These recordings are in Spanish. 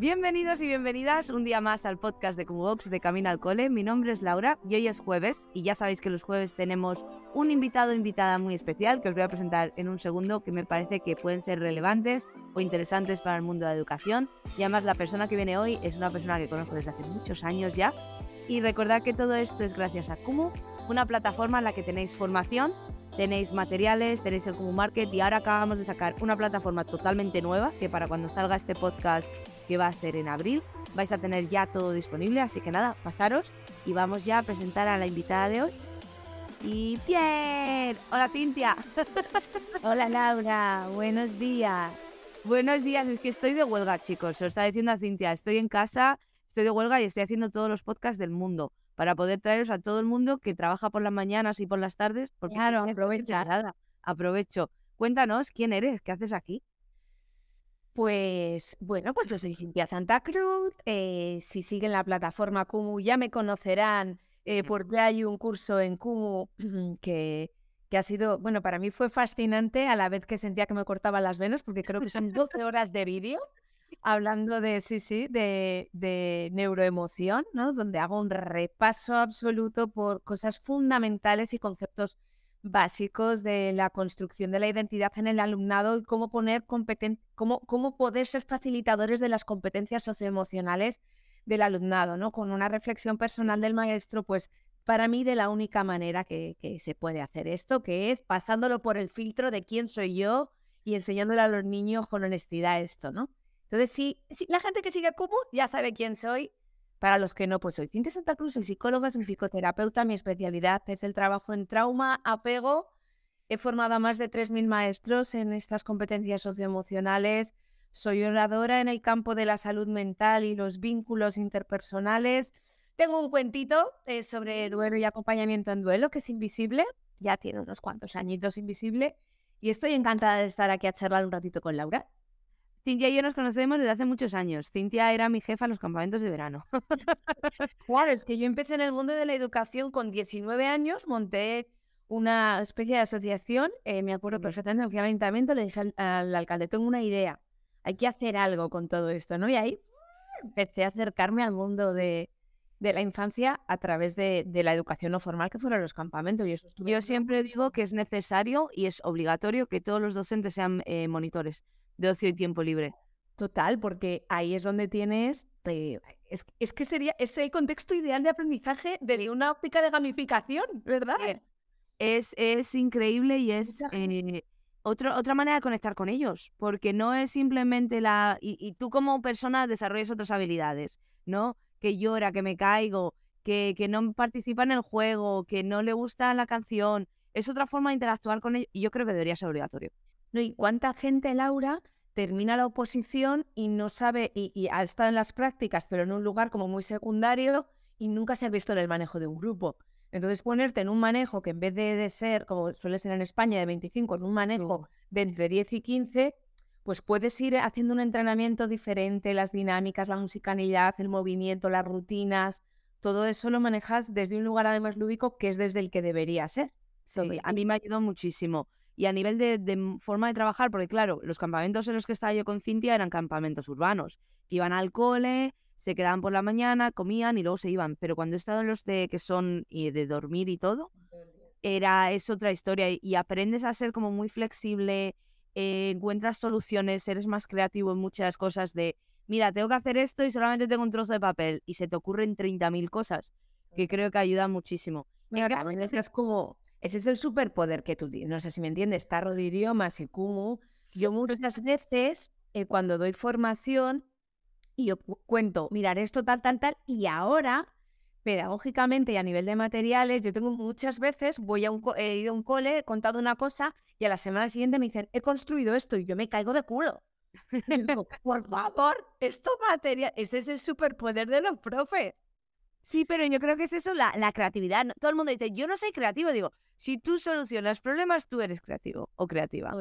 Bienvenidos y bienvenidas un día más al podcast de Cubox de Camino al Cole. Mi nombre es Laura y hoy es jueves y ya sabéis que los jueves tenemos un invitado o invitada muy especial que os voy a presentar en un segundo que me parece que pueden ser relevantes o interesantes para el mundo de la educación. Y además la persona que viene hoy es una persona que conozco desde hace muchos años ya. Y recordad que todo esto es gracias a Kumu, una plataforma en la que tenéis formación tenéis materiales, tenéis el Kumu Market y ahora acabamos de sacar una plataforma totalmente nueva que para cuando salga este podcast que va a ser en abril vais a tener ya todo disponible, así que nada, pasaros y vamos ya a presentar a la invitada de hoy. Y bien, hola Cintia. hola Laura, buenos días. Buenos días, es que estoy de huelga chicos, se lo está diciendo a Cintia, estoy en casa, estoy de huelga y estoy haciendo todos los podcasts del mundo para poder traeros a todo el mundo que trabaja por las mañanas y por las tardes. Porque claro, aprovecha. Nada, aprovecho. Cuéntanos quién eres, qué haces aquí. Pues bueno, pues yo soy Cintia Santa Cruz. Eh, si siguen la plataforma Kumu ya me conocerán eh, porque hay un curso en Kumu que, que ha sido, bueno, para mí fue fascinante a la vez que sentía que me cortaban las venas porque creo que son 12 horas de vídeo hablando de, sí, sí, de, de, neuroemoción, ¿no? Donde hago un repaso absoluto por cosas fundamentales y conceptos básicos de la construcción de la identidad en el alumnado y cómo poner cómo, cómo poder ser facilitadores de las competencias socioemocionales del alumnado, ¿no? Con una reflexión personal del maestro, pues para mí de la única manera que, que se puede hacer esto, que es pasándolo por el filtro de quién soy yo y enseñándole a los niños con honestidad esto, ¿no? Entonces, si, la gente que sigue Kumu ya sabe quién soy. Para los que no, pues soy Cintia Santa Cruz, soy psicóloga, soy psicoterapeuta. Mi especialidad es el trabajo en trauma, apego. He formado a más de 3.000 maestros en estas competencias socioemocionales. Soy oradora en el campo de la salud mental y los vínculos interpersonales. Tengo un cuentito eh, sobre duelo y acompañamiento en duelo, que es invisible. Ya tiene unos cuantos añitos invisible. Y estoy encantada de estar aquí a charlar un ratito con Laura. Cintia y yo nos conocemos desde hace muchos años. Cintia era mi jefa en los campamentos de verano. claro, es que yo empecé en el mundo de la educación con 19 años, monté una especie de asociación, eh, me acuerdo perfectamente, fui al ayuntamiento, le dije al, alcalde, tengo una idea, hay que hacer algo con todo esto, ¿no? Y ahí empecé a acercarme al mundo de, la infancia a través de, la educación no formal que fueron los campamentos. Y eso Yo siempre digo que es necesario y es obligatorio que todos los docentes sean eh, monitores de ocio y tiempo libre. Total, porque ahí es donde tienes. Eh, es, que sería ese contexto ideal de aprendizaje de una óptica de gamificación, ¿verdad? Es, es increíble y es eh, otra manera de conectar con ellos, porque no es simplemente la. Y, tú como persona desarrollas otras habilidades, ¿no? Que llora, que me caigo, que, que no participa en el juego, que no le gusta la canción. Es otra forma de interactuar con ellos y yo creo que debería ser obligatorio. ¿No? ¿Y cuánta gente, Laura, termina la oposición y no sabe, y, ha estado en las prácticas, pero en un lugar como muy secundario y nunca se ha visto en el manejo de un grupo? Entonces, ponerte en un manejo que en vez de, ser, como suele ser en España, de 25, en un manejo de entre 10 y 15, pues puedes ir haciendo un entrenamiento diferente, las dinámicas, la musicalidad, el movimiento, las rutinas, todo eso lo manejas desde un lugar además lúdico que es desde el que debería ser. Sí, a mí me ayudó muchísimo. Y a nivel de, forma de trabajar, porque claro, los campamentos en los que estaba yo con Cintia eran campamentos urbanos. Iban al cole, se quedaban por la mañana, comían y luego se iban. Pero cuando he estado en los de que son y de dormir y todo, era es otra historia y, aprendes a ser como muy flexible, eh, encuentras soluciones, eres más creativo en muchas cosas de, mira, tengo que hacer esto y solamente tengo un trozo de papel y se te ocurren 30.000 cosas, que creo que ayuda muchísimo. Mira, también es como ese es el superpoder que tú tienes. No sé si me entiendes. Tarro de idiomas y Kumu. Yo muchas veces, eh, cuando doy formación, y yo cuento, mirar esto, tal, tal, tal, y ahora, pedagógicamente y a nivel de materiales, yo tengo muchas veces, voy a un he ido a un cole, he contado una cosa, y a la semana siguiente me dicen, he construido esto, y yo me caigo de culo. Por favor, esto material, ese es el superpoder de los profes. Sí, pero yo creo que es eso, la, la creatividad. No- Todo el mundo dice, yo no soy creativo. Digo, si tú solucionas problemas, tú eres creativo o creativa.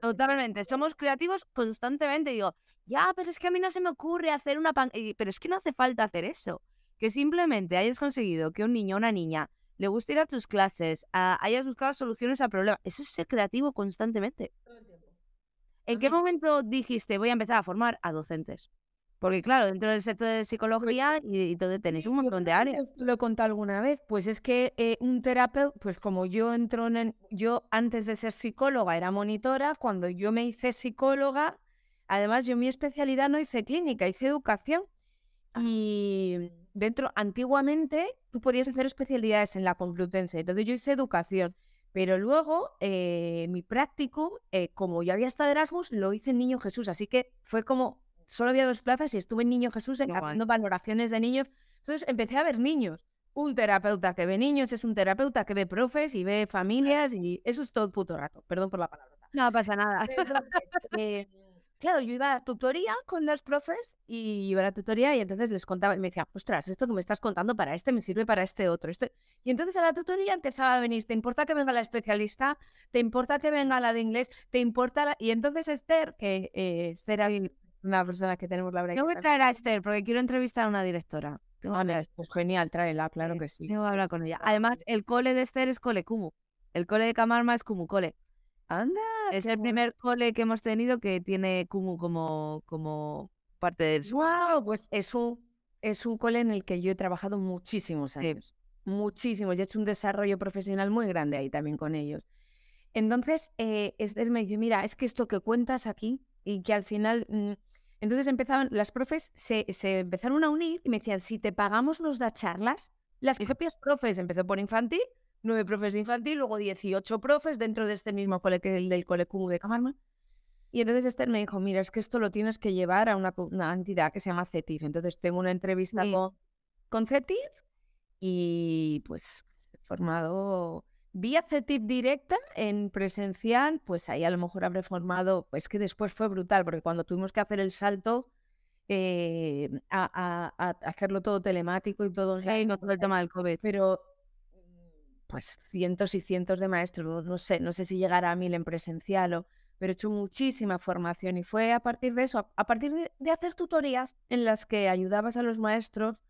Totalmente, somos creativos constantemente. Digo, ya, pero es que a mí no se me ocurre hacer una pan... Pero es que no hace falta hacer eso. Que simplemente hayas conseguido que un niño o una niña le guste ir a tus clases, a- hayas buscado soluciones a problemas. Eso es ser creativo constantemente. ¿En qué momento dijiste voy a empezar a formar a docentes? Porque claro, dentro del sector de psicología y, y todo tenéis un montón de áreas. Lo he contado alguna vez. Pues es que eh, un terapeuta, pues como yo entro en, el- yo antes de ser psicóloga era monitora, cuando yo me hice psicóloga, además yo mi especialidad no hice clínica, hice educación. Y dentro, antiguamente, tú podías hacer especialidades en la Complutense, entonces yo hice educación. Pero luego, eh, mi practicum, eh, como yo había estado de Erasmus, lo hice en Niño Jesús. Así que fue como, solo había dos plazas y estuve en Niño Jesús haciendo valoraciones de niños. Entonces empecé a ver niños. Un terapeuta que ve niños es un terapeuta que ve profes y ve familias y eso es todo el puto rato. Perdón por la palabra. No pasa nada. Entonces, eh, claro, yo iba a tutoría con los profes y iba a la tutoría y entonces les contaba y me decía, ostras, esto que me estás contando para este me sirve para este otro. Este... Y entonces a la tutoría empezaba a venir, ¿te importa que venga la especialista? ¿Te importa que venga la de inglés? ¿Te importa la... Y entonces Esther, que eh, Esther es una persona que tenemos la verdad Tengo que traer a Esther porque quiero entrevistar a una directora. Que hablar- Pues genial, tráela, claro Sí, que sí. Tengo que hablar con ella. Además, el cole de Esther es cole Kumu. El cole de Camarma es Kumu Cole. Anda, Es el primer cole que hemos tenido que tiene Kumu como, como parte del Wow, pues es un, es un cole en el que yo he trabajado muchísimos Sí. años. Muchísimos. Y he hecho un desarrollo profesional muy grande ahí también con ellos. Entonces, eh, Esther me dice, mira, es que esto que cuentas aquí y que al final... mm, Entonces empezaban, las profes se, se empezaron a unir y me decían, si te pagamos nos da charlas. Las propias profes, empezó por infantil, nueve profes de infantil, luego 18 profes dentro de este mismo cole que el del cole Cumu de Camarma. Y entonces Esther me dijo, mira, es que esto lo tienes que llevar a una, una entidad que se llama CETIF. Entonces tengo una entrevista Sí. con, con CETIF y pues formado vía CETIF directa en presencial, pues ahí a lo mejor habré formado, pues que después fue brutal, porque cuando tuvimos que hacer el salto eh, a, a- a hacerlo todo telemático y todo Sí, online, con todo el tema del COVID. pero pues cientos y cientos de maestros, no sé, no sé si llegará a mil en presencial o, pero he hecho muchísima formación y fue a partir de eso, a, a partir de, de hacer tutorías en las que ayudabas a los maestros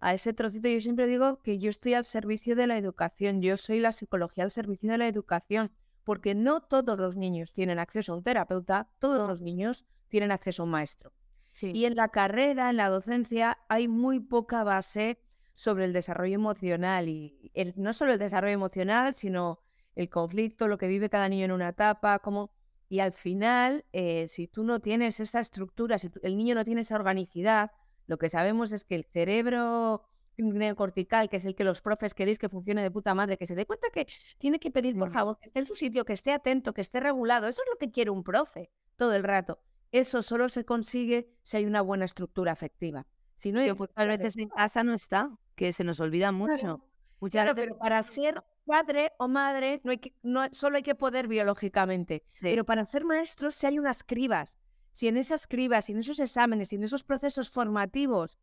a ese trocito. Yo siempre digo que yo estoy al servicio de la educación, yo soy la psicología al servicio de la educación, porque no todos los niños tienen acceso a un terapeuta, todos los niños tienen acceso a un maestro. Sí. Y en la carrera, en la docencia, hay muy poca base sobre el desarrollo emocional y el- no solo el desarrollo emocional, sino el conflicto, lo que vive cada niño en una etapa, como y al final, eh, si tú no tienes esa estructura, si tú- el niño no tiene esa organicidad, lo que sabemos es que el cerebro neocortical, que es el que los profes queréis que funcione de puta madre, que se dé cuenta que tiene que pedir, por Sí. favor, que esté en su sitio, que esté atento, que esté regulado. Eso es lo que quiere un profe todo el rato. Eso solo se consigue si hay una buena estructura afectiva. Si no muchas estructura veces en casa no está, que se nos olvida mucho. Claro, Muchas Claro, veces pero para ser padre o madre no hay que, no, solo hay que poder biológicamente. Sí. Pero para ser maestros si hay unas cribas. Si en esas cribas, si en esos exámenes, si en esos procesos formativos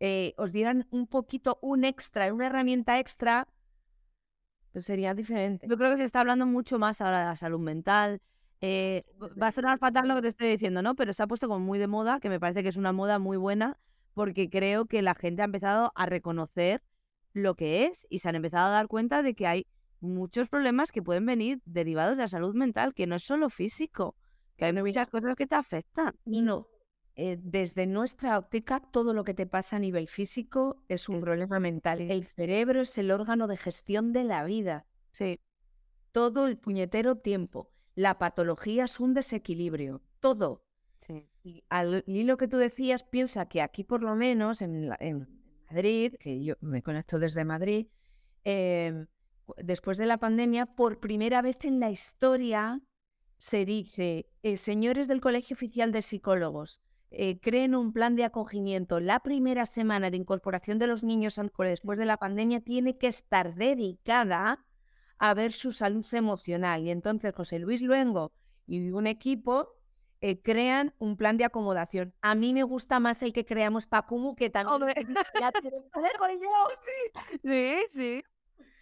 eh, os dieran un poquito, un extra, una herramienta extra, pues sería diferente. Yo creo que se está hablando mucho más ahora de la salud mental. Eh, va a sonar fatal lo que te estoy diciendo, ¿no? Pero se ha puesto como muy de moda, que me parece que es una moda muy buena, porque creo que la gente ha empezado a reconocer lo que es y se han empezado a dar cuenta de que hay muchos problemas que pueden venir derivados de la salud mental, que no es solo físico, que hay muchas cosas que te afectan. No. Eh, desde nuestra óptica, todo lo que te pasa a nivel físico es un problema mental. El cerebro es el órgano de gestión de la vida. Sí, Todo el puñetero tiempo. La patología es un desequilibrio. Todo. sí. Y al hilo que tú decías, piensa que aquí por lo menos en, la- en Madrid, que yo me conecto desde Madrid, em, después de la pandemia, por primera vez en la historia se dice, eh, señores del Colegio Oficial de Psicólogos, eh, creen un plan de acogimiento. La primera semana de incorporación de los niños al cole después de la pandemia tiene que estar dedicada a ver su salud emocional. Y entonces José Luis Luengo y un equipo eh, crean un plan de acomodación. A mí me gusta más el que creamos para Kumu, que también... Hombre. Ya te- Joder, yo. Sí, sí.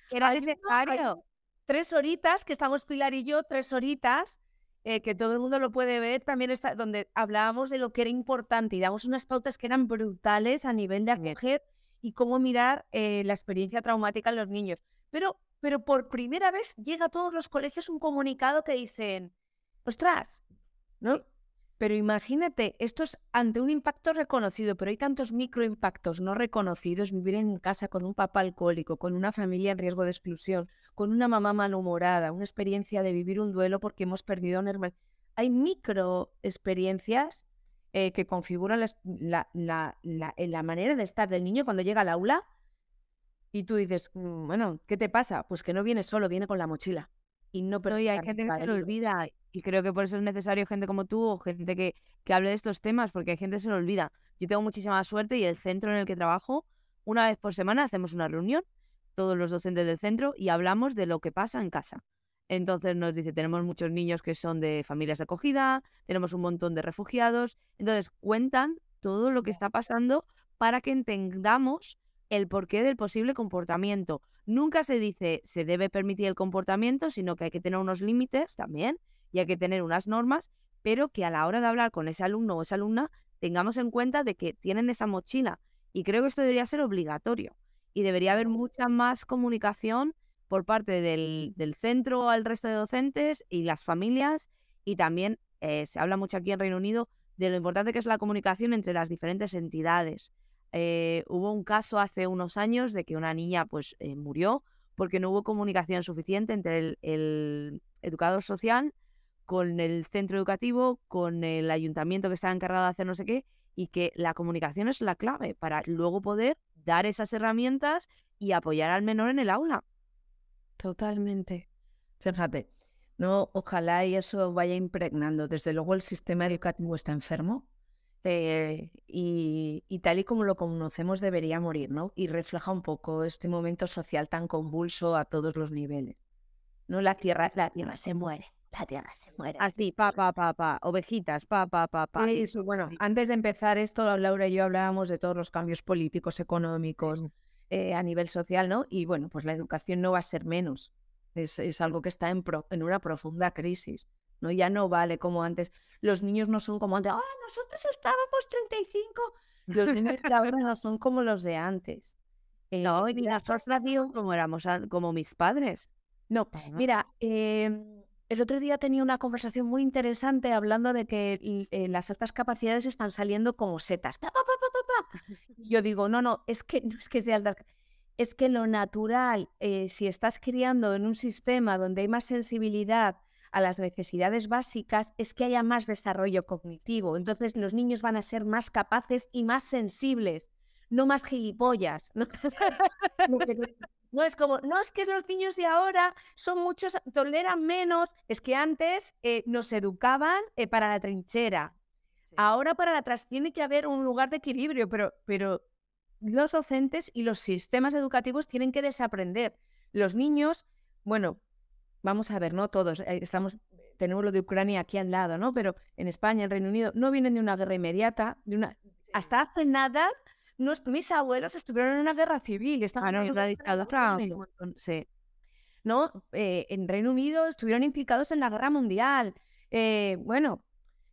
Era necesario. tres horitas, que estamos Pilar y yo, tres horitas, eh, que todo el mundo lo puede ver, también está donde hablábamos de lo que era importante y damos unas pautas que eran brutales a nivel de acoger y cómo mirar eh, la experiencia traumática en los niños. Pero, pero por primera vez llega a todos los colegios un comunicado que dicen, ostras, ¿no? Pero imagínate, esto es ante un impacto reconocido, pero hay tantos microimpactos no reconocidos, vivir en casa con un papá alcohólico, con una familia en riesgo de exclusión, con una mamá malhumorada, una experiencia de vivir un duelo porque hemos perdido a un hermano. Hay micro experiencias eh, que configuran la, la- la- la- manera de estar del niño cuando llega al aula y tú dices, "Mm, bueno, ¿qué te pasa? Pues que no viene solo, viene con la mochila. Y no No, y hay gente que se lo olvida. Y creo que por eso es necesario gente como tú o gente que, que hable de estos temas, porque hay gente que se lo olvida. Yo tengo muchísima suerte y el centro en el que trabajo, una vez por semana hacemos una reunión, todos los docentes del centro, y hablamos de lo que pasa en casa. Entonces nos dice, tenemos muchos niños que son de familias de acogida, tenemos un montón de refugiados. Entonces cuentan todo lo que está pasando para que entendamos el porqué del posible comportamiento. Nunca se dice se debe permitir el comportamiento, sino que hay que tener unos límites también y hay que tener unas normas, pero que a la hora de hablar con ese alumno o esa alumna tengamos en cuenta de que tienen esa mochila. Y creo que esto debería ser obligatorio y debería haber mucha más comunicación por parte del, del centro al resto de docentes y las familias y también eh, se habla mucho aquí en Reino Unido de lo importante que es la comunicación entre las diferentes entidades. Eh, hubo un caso hace unos años de que una niña pues eh, murió porque no hubo comunicación suficiente entre el, el educador social con el centro educativo, con el ayuntamiento que estaba encargado de hacer no sé qué, y que la comunicación es la clave para luego poder dar esas herramientas y apoyar al menor en el aula. Totalmente. Fíjate, no, ojalá y eso vaya impregnando. Desde luego el sistema educativo está enfermo eh, y, y tal y como lo conocemos debería morir, ¿no? Y refleja un poco este momento social tan convulso a todos los niveles. No, la tierra, la tierra se muere, la tierra se muere. Así, pa, pa, pa, pa, ovejitas, pa, pa, pa, pa. Y eso, bueno, Sí. antes de empezar esto, Laura y yo hablábamos de todos los cambios políticos, económicos, eh, a nivel social, ¿no? Y bueno, pues la educación no va a ser menos. Es, es algo que está en, pro- en una profunda crisis, ¿no? Ya no vale como antes. Los niños no son como antes. ¡Ah, nosotros estábamos 35! Los niños de ahora no son como los de antes. Eh, No, y mira, nosotros como éramos, como mis padres. no, mira, em, el otro día tenía una conversación muy interesante hablando de que eh, las altas capacidades están saliendo como setas. Yo digo, no, no, es que no es que sea altas, es que lo natural, eh, si estás criando en un sistema donde hay más sensibilidad a las necesidades básicas, es que haya más desarrollo cognitivo. Entonces los niños van a ser más capaces y más sensibles, no más gilipollas. ¿no? No- es como, no es que los niños de ahora son muchos, toleran menos. Es que antes eh, nos educaban eh, para la trinchera. Ahora para la atrás tiene que haber un lugar de equilibrio, pero, pero los docentes y los sistemas educativos tienen que desaprender. Los niños, bueno, vamos a ver, no todos, eh, estamos, tenemos lo de Ucrania aquí al lado, ¿no? Pero en España, en Reino Unido, no vienen de una guerra inmediata, de una, hasta hace nada, nos- mis abuelos estuvieron en una guerra civil, estaban Ah, no, una. Eh, en Reino Unido estuvieron implicados en la guerra mundial. Eh, bueno,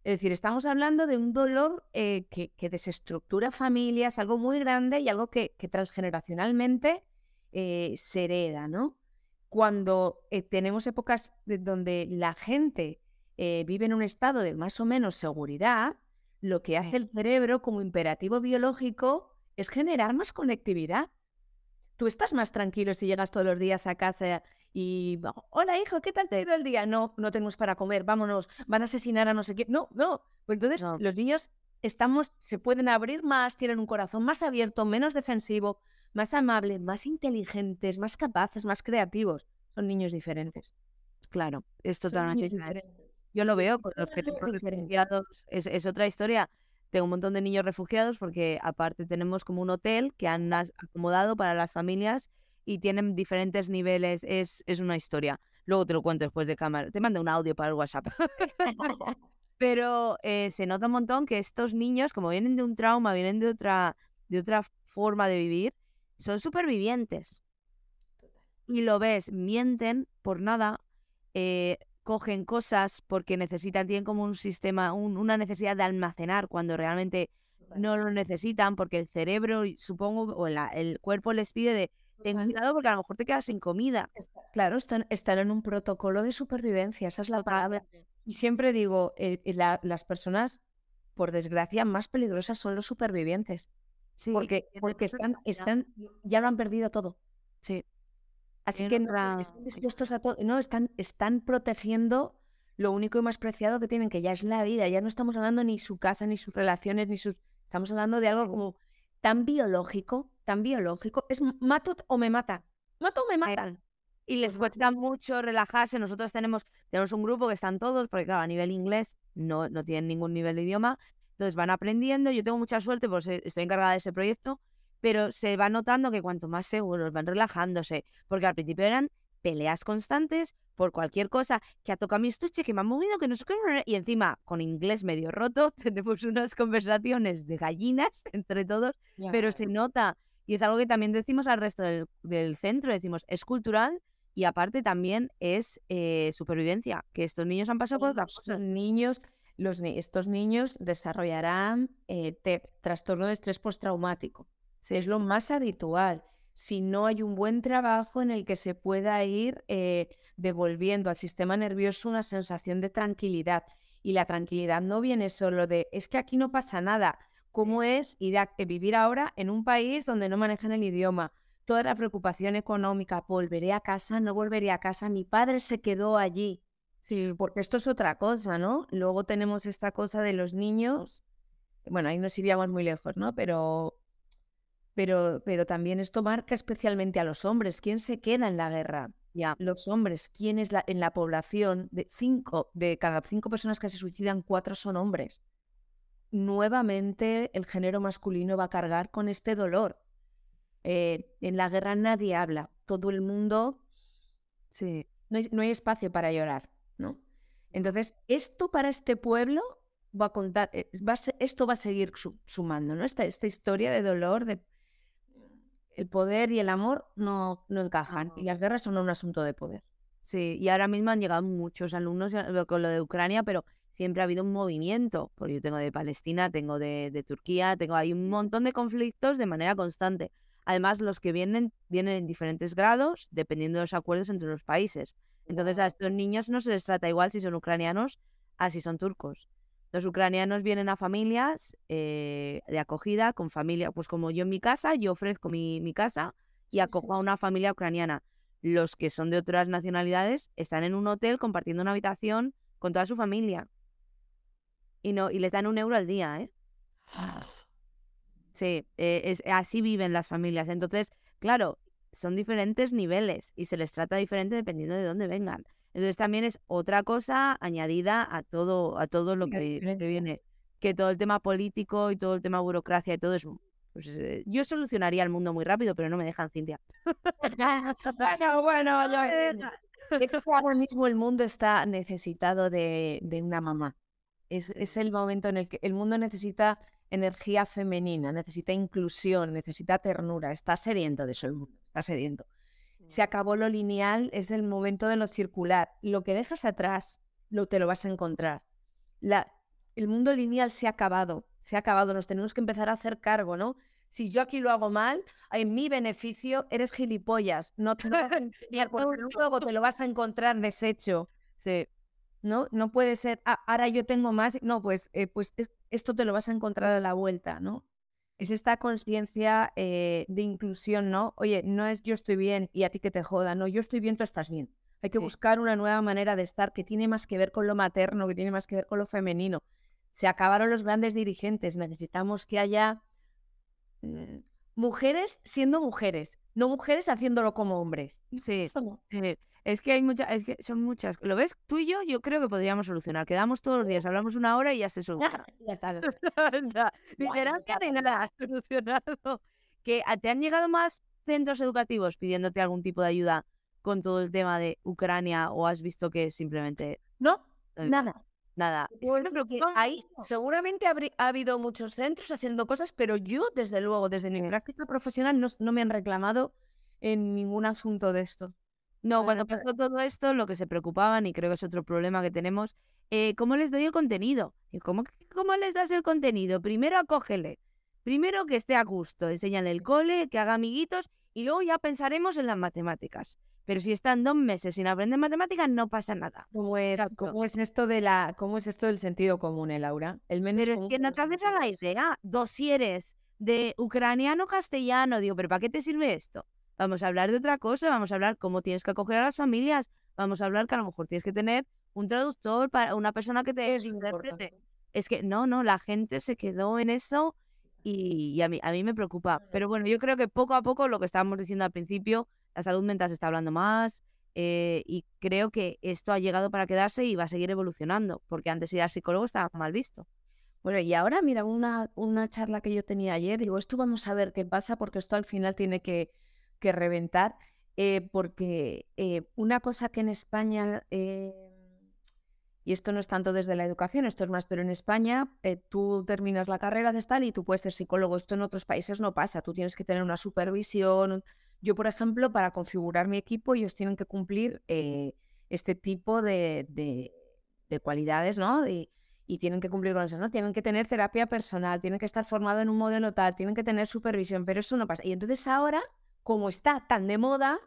es decir, estamos hablando de un dolor eh, que, que desestructura familias, algo muy grande y algo que, que transgeneracionalmente eh, se hereda, ¿no? Cuando eh, tenemos épocas de- donde la gente vive en un estado de más o menos seguridad, lo que hace el cerebro como imperativo biológico es generar más conectividad. Tú estás más tranquilo si llegas todos los días a casa y, "Oh, hola hijo, ¿qué tal te ha ido el día? No, no tenemos para comer, vámonos, van a asesinar a no sé quién. No, no. Pues entonces No. los niños estamos, se pueden abrir más, tienen un corazón más abierto, menos defensivo, más amable, más inteligentes, más capaces, más creativos. Son niños diferentes. Claro, es totalmente diferente. Yo lo veo con los que tengo refugiados. Es, es otra historia. Tengo un montón de niños refugiados porque aparte tenemos como un hotel que han acomodado para las familias y tienen diferentes niveles. Es, es una historia. Luego te lo cuento después de cámara. Te mando un audio para el WhatsApp. Pero eh, se nota un montón que estos niños, como vienen de un trauma, vienen de otra, de otra forma de vivir, son supervivientes. Y lo ves, mienten por nada, eh, cogen cosas porque necesitan, tienen como un sistema, una necesidad de almacenar cuando realmente no lo necesitan porque el cerebro, supongo, o el cuerpo les pide de ten cuidado porque a lo mejor te quedas sin comida. Claro, están, están en un protocolo de supervivencia, esa es la palabra. Y siempre digo, eh, eh, las personas, por desgracia, más peligrosas son los supervivientes. Sí, porque, porque están, están, ya lo han perdido todo. Sí. Así que no, están dispuestos a todo, no, están, están protegiendo lo único y más preciado que tienen, que ya es la vida. Ya no estamos hablando ni su casa, ni sus relaciones, ni sus. Estamos hablando de algo como tan biológico, tan biológico. Es mato o me mata. Mato o me matan. Y les cuesta mucho relajarse. Nosotros tenemos, tenemos un grupo que están todos, porque claro, a nivel inglés no, no tienen ningún nivel de idioma. Entonces van aprendiendo. Yo tengo mucha suerte porque estoy encargada de ese proyecto, pero se va notando que cuanto más seguros van relajándose, porque al principio eran peleas constantes por cualquier cosa, que ha tocado mi estuche, que me ha movido, que no sé qué, y encima con inglés medio roto tenemos unas conversaciones de gallinas entre todos, pero se nota, y es algo que también decimos al resto del, centro, decimos, es cultural y aparte también es eh, supervivencia, que estos niños han pasado por otras cosas. Niños, los, estos niños desarrollarán eh, trastorno de estrés postraumático. Es lo más habitual si no hay un buen trabajo en el que se pueda ir eh, devolviendo al sistema nervioso una sensación de tranquilidad. Y la tranquilidad no viene solo de, es que aquí no pasa nada. ¿Cómo es ir a, eh, vivir ahora en un país donde no manejan el idioma? Toda la preocupación económica, volveré a casa, no volveré a casa, mi padre se quedó allí. Sí, porque esto es otra cosa, ¿no? Luego tenemos esta cosa de los niños, bueno, ahí nos iríamos muy lejos, ¿no? Pero pero, pero también esto marca especialmente a los hombres. ¿Quién se queda en la guerra? Ya. Los hombres. ¿Quién es la, en la población? De cinco, de cada cinco personas que se suicidan, cuatro son hombres. Nuevamente el género masculino va a cargar con este dolor. Eh, en la guerra nadie habla. Todo el mundo. Sí. No hay, espacio para llorar, ¿no? Entonces, esto para este pueblo va a contar, eh, va esto va a seguir sumando, ¿no? Esta, esta historia de dolor, de el poder y el amor no, no encajan y las guerras son un asunto de poder. Sí, y ahora mismo han llegado muchos alumnos con lo de Ucrania, pero siempre ha habido un movimiento, porque yo tengo de Palestina, tengo de, Turquía, tengo hay un montón de conflictos de manera constante. Además, los que vienen vienen en diferentes grados, dependiendo de los acuerdos entre los países. Entonces, a estos niños no se les trata igual si son ucranianos a si son turcos. Los ucranianos vienen a familias eh, de acogida, con familia, pues como yo en mi casa, yo ofrezco mi, casa y acojo a una familia ucraniana. Los que son de otras nacionalidades están en un hotel compartiendo una habitación con toda su familia. Y no, y les dan un euro al día, ¿eh? Sí, eh, es, así viven las familias. Entonces, claro, son diferentes niveles y se les trata diferente dependiendo de dónde vengan. Entonces también es otra cosa añadida a todo, a todo lo que, viene. Que todo el tema político y todo el tema burocracia y todo eso. Pues, eh, yo solucionaría el mundo muy rápido, pero no me dejan, Cintia. bueno, bueno, eso que ahora mismo el mundo está necesitado de, de una mamá. Es, es, el momento en el que el mundo necesita energía femenina, necesita inclusión, necesita ternura. Está sediento de eso el mundo, está sediento se acabó lo lineal, es el momento de lo circular. Lo que dejas atrás, lo, te lo vas a encontrar. La, el mundo lineal se ha acabado, se ha acabado, nos tenemos que empezar a hacer cargo, ¿no? Si yo aquí lo hago mal, en mi beneficio eres gilipollas, no te luego te lo vas a encontrar deshecho. Sí. ¿No? No puede ser, ah, ahora yo tengo más, no, pues, eh, pues esto te lo vas a encontrar a la vuelta, ¿no? Es esta conciencia eh, de inclusión, ¿no? Oye, no es yo estoy bien y a ti que te joda, no, yo estoy bien, tú estás bien. Hay que buscar una nueva manera de estar que tiene más que ver con lo materno, que tiene más que ver con lo femenino. Se acabaron los grandes dirigentes, necesitamos que haya mm, mujeres siendo mujeres, no mujeres haciéndolo como hombres. Sí, es que hay muchas, es que son muchas. ¿Lo ves? Tú y yo, yo creo que podríamos solucionar. Quedamos todos los días, hablamos una hora y ya se soluciona. ya está. Literal solucionado. ¿Que te han llegado más centros educativos pidiéndote algún tipo de ayuda con todo el tema de Ucrania o has visto que simplemente no nada nada. Pues que ahí seguramente ha habido muchos centros haciendo cosas, pero yo, desde luego, desde mi práctica profesional, no, me han reclamado en ningún asunto de esto. No, cuando pasó todo esto, lo que se preocupaban, y creo que es otro problema que tenemos, eh, ¿cómo les doy el contenido? ¿Y cómo, ¿Cómo les das el contenido? Primero acógele, primero que esté a gusto, enséñale el cole, que haga amiguitos, y luego ya pensaremos en las matemáticas. Pero si están dos meses sin aprender matemáticas, no pasa nada. ¿Cómo es, ¿cómo es esto de la, cómo es esto del sentido común, eh, Laura? El Pero es que no te haces a la idea. Dosieres de ucraniano castellano. Digo, ¿pero para qué te sirve esto? Vamos a hablar de otra cosa, vamos a hablar cómo tienes que acoger a las familias, vamos a hablar que a lo mejor tienes que tener un traductor para una persona que te interprete. Es que no, no, la gente se quedó en eso y, a, mí, a mí me preocupa. Pero bueno, yo creo que poco a poco lo que estábamos diciendo al principio, la salud mental se está hablando más eh, y creo que esto ha llegado para quedarse y va a seguir evolucionando, porque antes ir al psicólogo estaba mal visto. Bueno, y ahora mira, una, una charla que yo tenía ayer, digo, esto vamos a ver qué pasa, porque esto al final tiene que, que reventar, eh, porque eh, una cosa que en España y esto no es tanto desde la educación, esto es más, pero en España tú terminas la carrera de tal y tú puedes ser psicólogo. Esto en otros países no pasa, tú tienes que tener una supervisión. Yo, por ejemplo, para configurar mi equipo, ellos tienen que cumplir eh, este tipo de, de, cualidades, ¿no? Y, y, tienen que cumplir con eso, ¿no? Tienen que tener terapia personal, tienen que estar formado en un modelo tal, tienen que tener supervisión, pero esto no pasa. Y entonces ahora, como está tan de moda,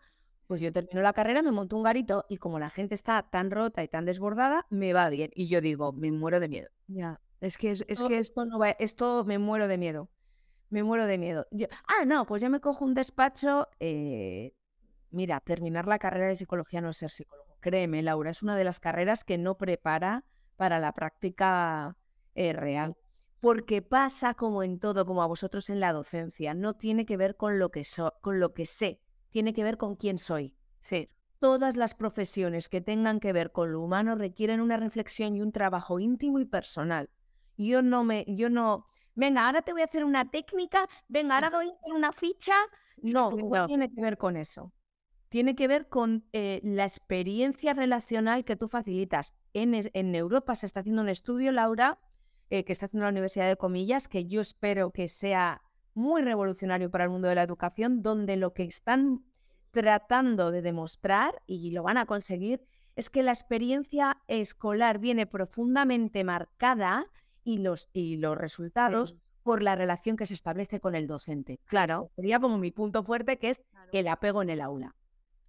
pues yo termino la carrera, me monto un garito y como la gente está tan rota y tan desbordada, me va bien. Y yo digo, me muero de miedo. Ya, es que, es, que esto no va, esto me muero de miedo. Me muero de miedo. ah, no, pues yo me cojo un despacho. Eh, mira, terminar la carrera de psicología no es ser psicólogo. Créeme, Laura, es una de las carreras que no prepara para la práctica eh, real. Porque pasa como en todo, como a vosotros en la docencia, no tiene que ver con lo que, so con lo que sé, tiene que ver con quién soy. Sí. Todas las profesiones que tengan que ver con lo humano requieren una reflexión y un trabajo íntimo y personal. Yo no me, yo no, venga, ahora te voy a hacer una técnica, venga, ahora voy a hacer una ficha. No, no, tiene que ver con eso. Tiene que ver con eh, la experiencia relacional que tú facilitas. En, en, Europa se está haciendo un estudio, Laura, eh, que está haciendo la Universidad de Comillas, que yo espero que sea muy revolucionario para el mundo de la educación, donde lo que están tratando de demostrar, y lo van a conseguir, es que la experiencia escolar viene profundamente marcada y los, y los resultados por la relación que se establece con el docente. Claro. Sería como mi punto fuerte, que es el apego en el aula.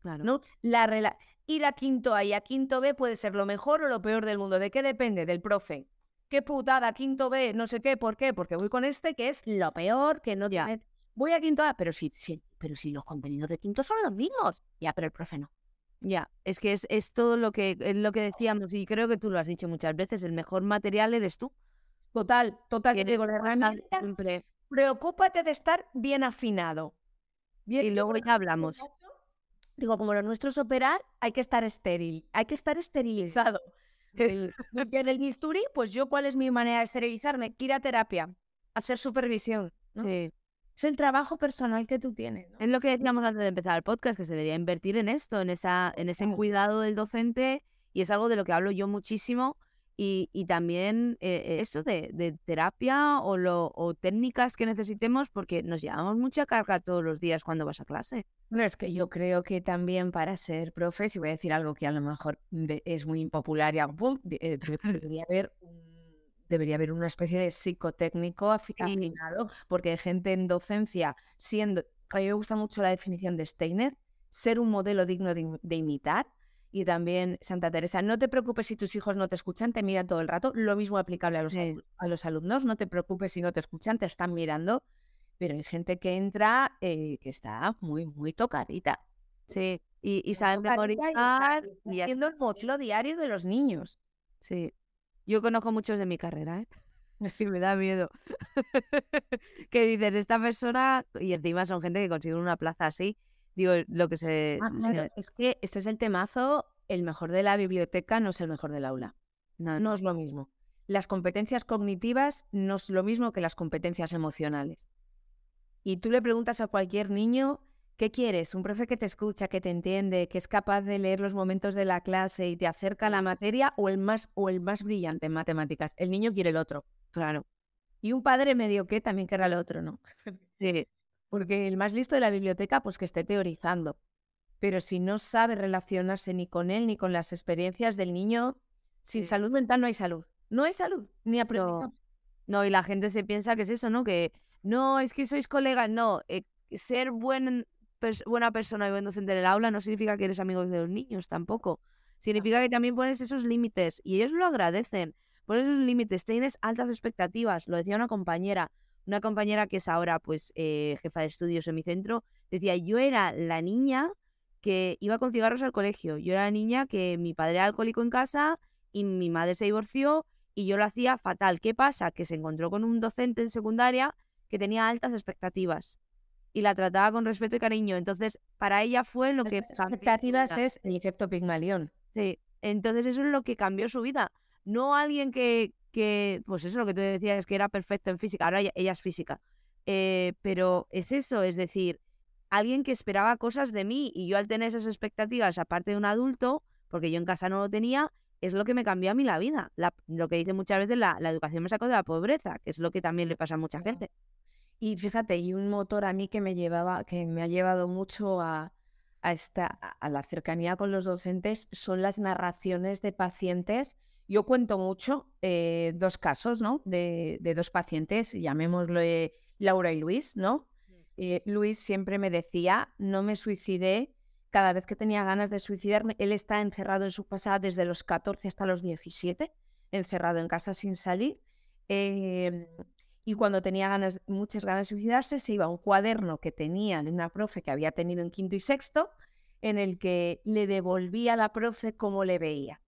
Claro. ¿no? La Ir a quinto A y a quinto B puede ser lo mejor o lo peor del mundo. ¿De qué depende? Del profe qué putada, quinto B, no sé qué, ¿por qué? Porque voy con este que es lo peor, que no ya. Voy a quinto A, pero sí, pero si los contenidos de quinto son los mismos. Ya, pero el profe no. Ya, es que es, es todo lo que, lo que decíamos, y creo que tú lo has dicho muchas veces, el mejor material eres tú. Total, total, que digo, siempre. Preocúpate de estar bien afinado. y luego ya hablamos. Digo, como lo nuestro es operar, hay que estar estéril, hay que estar esterilizado. El, en el bisturí, pues yo, ¿cuál es mi manera de esterilizarme? Ir a terapia, hacer supervisión. Sí. Es el trabajo personal que tú tienes. Es lo que decíamos antes de empezar el podcast, que se debería invertir en esto, en, esa, en ese cuidado del docente, y es algo de lo que hablo yo muchísimo, y, y también eh, eso de, de, terapia o, lo, o técnicas que necesitemos porque nos llevamos mucha carga todos los días cuando vas a clase. Bueno, es que yo creo que también para ser profe, si voy a decir algo que a lo mejor es muy impopular y eh, debería haber debería haber una especie de psicotécnico afinado, porque hay gente en docencia siendo, a mí me gusta mucho la definición de Steiner, ser un modelo digno de imitar, y también Santa Teresa. No te preocupes si tus hijos no te escuchan, te miran todo el rato. Lo mismo aplicable a los, a los alumnos. No te preocupes si no te escuchan, te están mirando. Pero hay gente que entra eh, que está muy, muy tocadita. Sí, y, y saben memorizar. Y, haciendo el modelo diario de los niños. Sí. Yo conozco muchos de mi carrera, ¿eh? me da miedo. que dices, esta persona, y encima son gente que consigue una plaza así, Digo, lo que se... Ah, es que este es el temazo, el mejor de la biblioteca no es el mejor del aula. No, no es lo mismo. Las competencias cognitivas no es lo mismo que las competencias emocionales. Y tú le preguntas a cualquier niño ¿Qué quieres? ¿Un profe que te escucha, que te entiende, que es capaz de leer los momentos de la clase y te acerca a la materia o el más, o el más brillante en matemáticas? El niño quiere el otro, claro. Y un padre medio que también quiere el otro, ¿no? Sí. Porque el más listo de la biblioteca, pues que esté teorizando. Pero si no sabe relacionarse ni con él ni con las experiencias del niño, sin Sí. salud mental no hay salud. No hay salud, ni aprendizaje. No, y la gente se piensa que es eso, ¿no? Que no, es que sois colegas. No, eh, ser buen, pers- buena persona y buen docente en el aula no significa que eres amigo de los niños tampoco. Significa que también pones esos límites y ellos lo agradecen. Pones esos límites, tienes altas expectativas. Lo decía una compañera, una compañera que es ahora pues eh, jefa de estudios en mi centro, decía, yo era la niña que iba con cigarros al colegio. Yo era la niña que mi padre era alcohólico en casa y mi madre se divorció y yo lo hacía fatal. ¿Qué pasa? Que se encontró con un docente en secundaria que tenía altas expectativas y la trataba con respeto y cariño. Entonces, para ella fue lo que Las expectativas es el efecto Pigmalión. Sí, entonces eso es lo que cambió su vida. No alguien que, que pues eso, lo que tú decías, que era perfecto en física, ahora ella, ella es física. Eh, pero es eso, es decir, alguien que esperaba cosas de mí y yo al tener esas expectativas, aparte de un adulto, porque yo en casa no lo tenía, es lo que me cambió a mí la vida. La- lo que dice muchas veces, la, la educación me sacó de la pobreza, que es lo que también le pasa a mucha gente. Y fíjate, y un motor a mí que me llevaba, que me ha llevado mucho a, a esta, a- a la cercanía con los docentes son las narraciones de pacientes. Yo cuento mucho eh, dos casos, ¿no? De, de dos pacientes, llamémosle Laura y Luis, ¿no? Eh, Luis siempre me decía, no me suicidé cada vez que tenía ganas de suicidarme. Él está encerrado en su casa desde los 14 hasta los 17, encerrado en casa sin salir. Em, y cuando tenía ganas, muchas ganas de suicidarse, se iba a un cuaderno que tenía de una profe que había tenido en quinto y sexto, en el que le devolvía a la profe cómo le veía,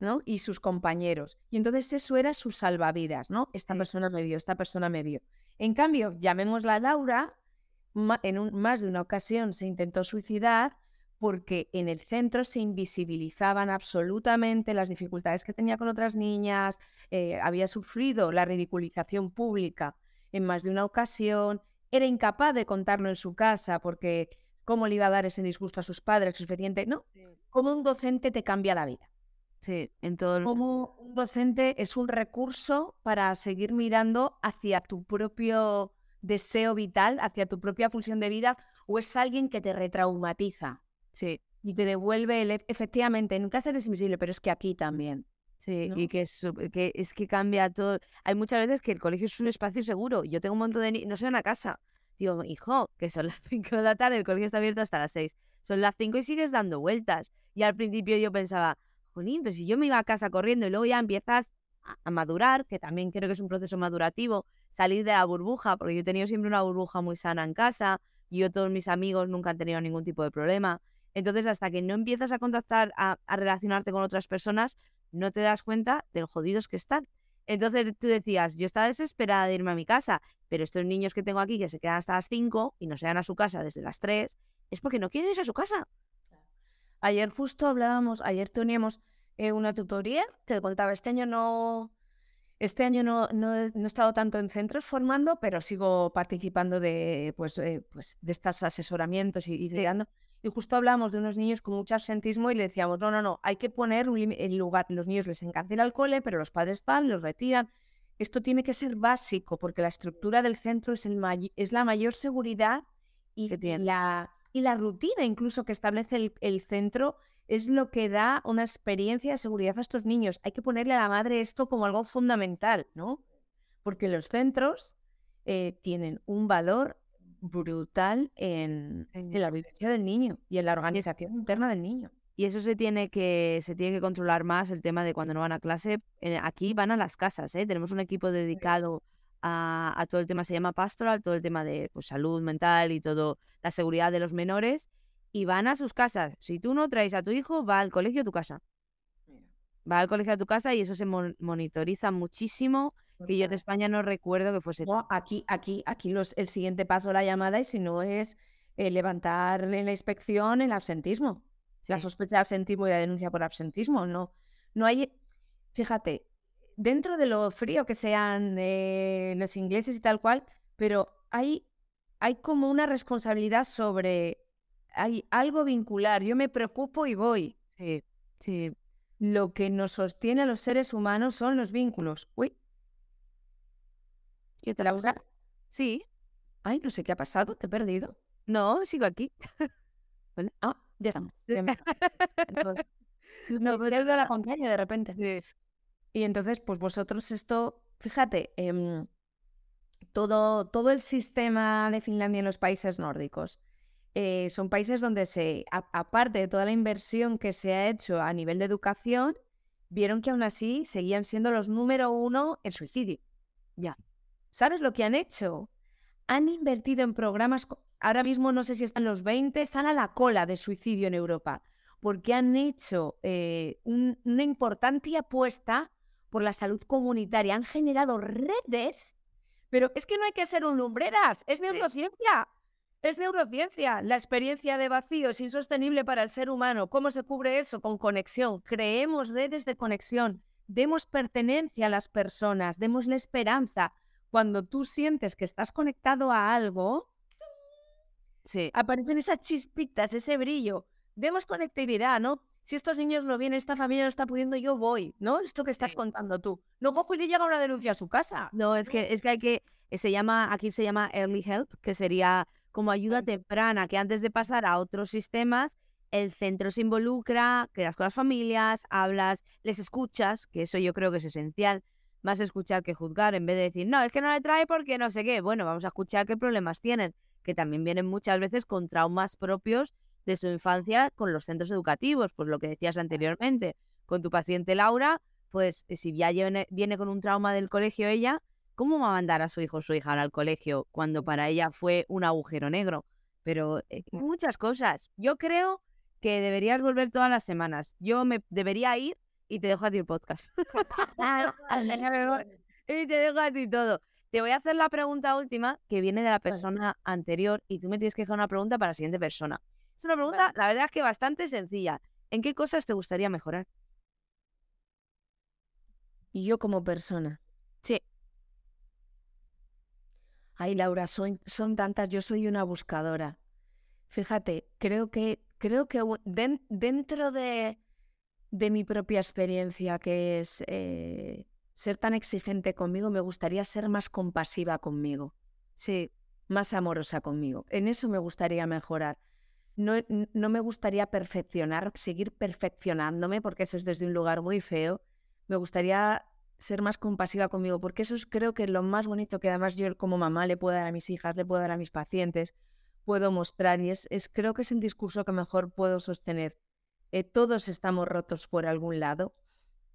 ¿no? Y sus compañeros. Y entonces eso era su salvavidas, ¿no? Esta persona me vio, esta persona me vio. En cambio, llamémosla Laura, en un- más de una ocasión se intentó suicidar porque en el centro se invisibilizaban absolutamente las dificultades que tenía con otras niñas, eh, había sufrido la ridiculización pública en más de una ocasión, era incapaz de contarlo en su casa porque cómo le iba a dar ese disgusto a sus padres, suficiente, ¿no? Como un docente te cambia la vida. Sí, en todos los... Como un docente es un recurso para seguir mirando hacia tu propio deseo vital, hacia tu propia pulsión de vida, o es alguien que te retraumatiza Sí, y te devuelve el... Efectivamente, en casa eres invisible, pero es que aquí también. Sí, ¿no? y que es, que es que cambia todo. Hay muchas veces que el colegio es un espacio seguro. Yo tengo un montón de niños, no se van a casa. Digo, hijo, que son las 5 de la tarde, el colegio está abierto hasta las 6. Son las 5 y sigues dando vueltas. Y al principio yo pensaba, jolín, pero si yo me iba a casa corriendo y luego ya empiezas a, madurar, que también creo que es un proceso madurativo, salir de la burbuja, porque yo he tenido siempre una burbuja muy sana en casa, y yo todos mis amigos nunca han tenido ningún tipo de problema. Entonces, hasta que no empiezas a contactar, a, a relacionarte con otras personas, no te das cuenta de lo jodidos que están. Entonces tú decías, yo estaba desesperada de irme a mi casa, pero estos niños que tengo aquí que se quedan hasta las 5 y no se van a su casa desde las 3, es porque no quieren irse a su casa. Ayer justo hablábamos, ayer teníamos eh, una tutoría que contaba, este año no, este año no, no, he, no he estado tanto en centros formando, pero sigo participando de, pues, eh, pues, de estos asesoramientos y, y guiando. Y justo hablábamos de unos niños con mucho absentismo y le decíamos, no, no, no, hay que poner un el lugar, los niños les encanta ir al cole, pero los padres van, los retiran. Esto tiene que ser básico porque la estructura del centro es, el may- es la mayor seguridad y Que tiene. la, y la rutina incluso que establece el, el centro es lo que da una experiencia de seguridad a estos niños. Hay que ponerle a la madre esto como algo fundamental, ¿no? Porque los centros eh, tienen un valor brutal en la vivencia del niño y en la organización interna del niño. Y eso se tiene que, se tiene que controlar más el tema de cuando no van a clase. Eh, aquí van a las casas, ¿eh? Tenemos un equipo dedicado a, a todo el tema, se llama Pastoral, todo el tema de pues, salud mental y todo, la seguridad de los menores. Y van a sus casas. Si tú no traes a tu hijo, va al colegio a tu casa. Va al colegio a tu casa y eso se mon- monitoriza muchísimo. Que yo de España no recuerdo que fuese. No, aquí, aquí, aquí los, el siguiente paso la llamada y si no es eh, levantar en la inspección el absentismo. La sospecha de absentismo y la denuncia por absentismo. No, no hay. Fíjate, dentro de lo frío que sean eh, los ingleses y tal cual, pero hay hay como una responsabilidad sobre, hay algo vincular, yo me preocupo y voy. Sí, sí. Lo que nos sostiene a los seres humanos son los vínculos. Uy. ¿Qué te la usa? Sí. Ay, no sé qué ha pasado, te he perdido. No, sigo aquí. Ah, ya estamos. no, pues la acompaña de repente. Y entonces, pues vosotros esto, fíjate, em, todo, todo el sistema de Finlandia en los países nórdicos eh, son países donde se, aparte de toda la inversión que se ha hecho a nivel de educación, vieron que aún así seguían siendo los número uno en suicidio. Ya. ¿Sabes lo que han hecho? Han invertido en programas, ahora mismo no sé si están los 20, están a la cola de suicidio en Europa, porque han hecho eh, una importante apuesta por la salud comunitaria, han generado redes, pero es que no hay que ser un lumbreras, es neurociencia. Es neurociencia. La experiencia de vacío es insostenible para el ser humano. ¿Cómo se cubre eso? Con conexión. Creemos redes de conexión. Demos pertenencia a las personas. Démosle esperanza. Cuando tú sientes que estás conectado a algo, sí. aparecen esas chispitas, ese brillo. Demos conectividad, ¿no? Si estos niños no vienen, esta familia no está pudiendo, yo voy, ¿no? Esto que estás contando tú. No cojo y le llega una denuncia a su casa. No, es que, es que hay que, se llama, aquí se llama early help, que sería como ayuda temprana, que antes de pasar a otros sistemas, el centro se involucra, quedas con las familias, hablas, les escuchas, que eso yo creo que es esencial, más escuchar que juzgar, en vez de decir, no, es que no le trae porque no sé qué. Bueno, vamos a escuchar qué problemas tienen, que también vienen muchas veces con traumas propios de su infancia con los centros educativos, pues lo que decías anteriormente, con tu paciente Laura, pues si ya viene, viene con un trauma del colegio ella, ¿Cómo va a mandar a su hijo o su hija al colegio cuando para ella fue un agujero negro? Pero eh, muchas cosas. Yo creo que deberías volver todas las semanas. Yo me debería ir y te dejo a ti el podcast. y te dejo a ti todo. Te voy a hacer la pregunta última que viene de la persona anterior y tú me tienes que dejar una pregunta para la siguiente persona. Es una pregunta, la verdad es que bastante sencilla. ¿En qué cosas te gustaría mejorar? Y yo como persona. Sí. Ay, Laura, son, son tantas, yo soy una buscadora. Fíjate, creo que, creo que dentro de, de, mi propia experiencia, que es eh, ser tan exigente conmigo, me gustaría ser más compasiva conmigo. Sí, más amorosa conmigo. En eso me gustaría mejorar. No, no me gustaría perfeccionar, seguir perfeccionándome, porque eso es desde un lugar muy feo. Me gustaría ser más compasiva conmigo, porque eso es creo que es lo más bonito que además yo como mamá le puedo dar a mis hijas, le puedo dar a mis pacientes, puedo mostrar y es, es creo que es el discurso que mejor puedo sostener. Eh, todos estamos rotos por algún lado,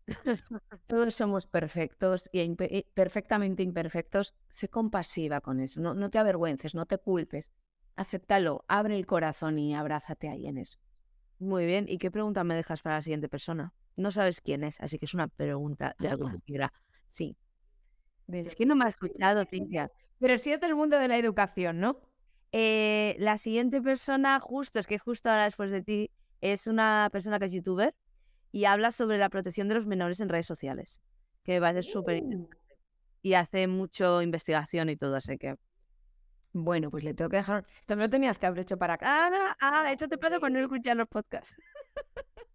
todos somos perfectos y, perfectamente imperfectos. Sé compasiva con eso, no, no te avergüences, no te culpes, acéptalo, abre el corazón y abrázate ahí en eso. Muy bien, ¿y qué pregunta me dejas para la siguiente persona? No sabes quién es, así que es una pregunta de alguna manera. Sí. Es que no me ha escuchado, Cintia. Pero sí es del mundo de la educación, ¿no? Eh, la siguiente persona, justo, es que justo ahora después de ti, es una persona que es youtuber y habla sobre la protección de los menores en redes sociales, que me parece súper uh. Y hace mucho investigación y todo, así que... Bueno, pues le tengo que dejar... Esto me lo tenías que haber hecho para acá. Ah, ah, eso te pasa cuando no escuchas los podcasts.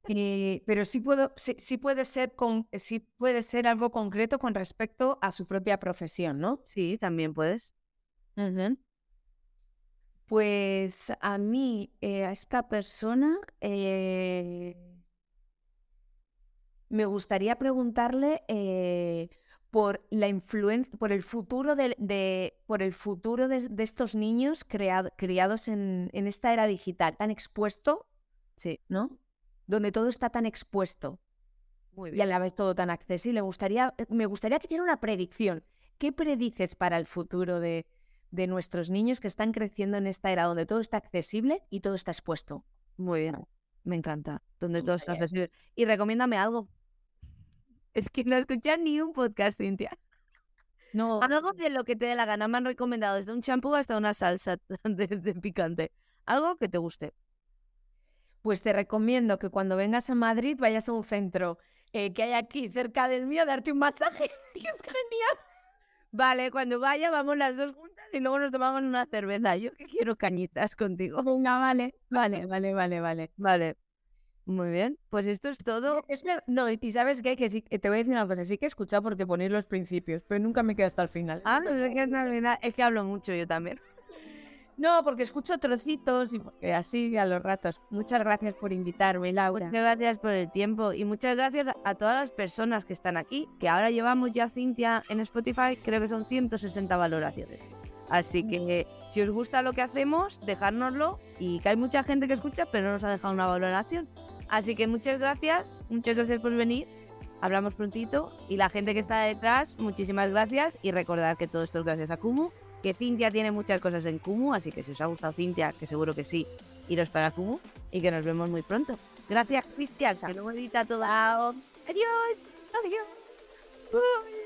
Eh, pero sí, puedo, sí, puede ser con, sí puede ser algo concreto con respecto a su propia profesión, ¿no? Sí, también puedes. Pues a mí, eh, a esta persona, eh, me gustaría preguntarle por la influencia, por el futuro de, por el futuro de, estos niños criados en, en, esta era digital, tan expuesto, sí, ¿no? donde todo está tan expuesto y a la vez todo tan accesible. Me gustaría, me gustaría que hiciera una predicción. ¿Qué predices para el futuro de, de nuestros niños que están creciendo en esta era donde todo está accesible y todo está expuesto? Muy bien, me encanta. Donde todo está accesible. Y recomiéndame algo. Es que no escuchas ni un podcast, Cintia. No. Algo de lo que te dé la gana. Me han recomendado desde un champú hasta una salsa de picante. Algo que te guste pues te recomiendo que cuando vengas a Madrid vayas a un centro eh, que hay aquí cerca del mío, darte un masaje. es genial. Vale, cuando vaya vamos las dos juntas y luego nos tomamos una cerveza. Yo que quiero cañitas contigo. Venga, vale, vale, vale, vale, vale. Vale. Muy bien, pues esto es todo. Es que, no, y sabes qué, que sí, que te voy a decir una cosa, sí que he escuchado porque ponéis los principios, pero nunca me quedo hasta el final. Ah, no sé qué es Navidad. Es que hablo mucho yo también. No, porque escucho trocitos y porque así a los ratos. Muchas gracias por invitarme, Laura. Muchas gracias por el tiempo y muchas gracias a todas las personas que están aquí, que ahora llevamos ya Cintia en Spotify, creo que son 160 valoraciones. Así que si os gusta lo que hacemos, dejárnoslo y que hay mucha gente que escucha, pero no nos ha dejado una valoración. Así que muchas gracias, muchas gracias por venir. Hablamos prontito y la gente que está detrás, muchísimas gracias y recordad que todo esto es gracias a Kumu, que Cintia tiene muchas cosas en Kumu, así que si os ha gustado Cintia, que seguro que sí, iros para Kumu y que nos vemos muy pronto. Gracias, Cristian, que luego edita todo. Adiós. Adiós. Uh.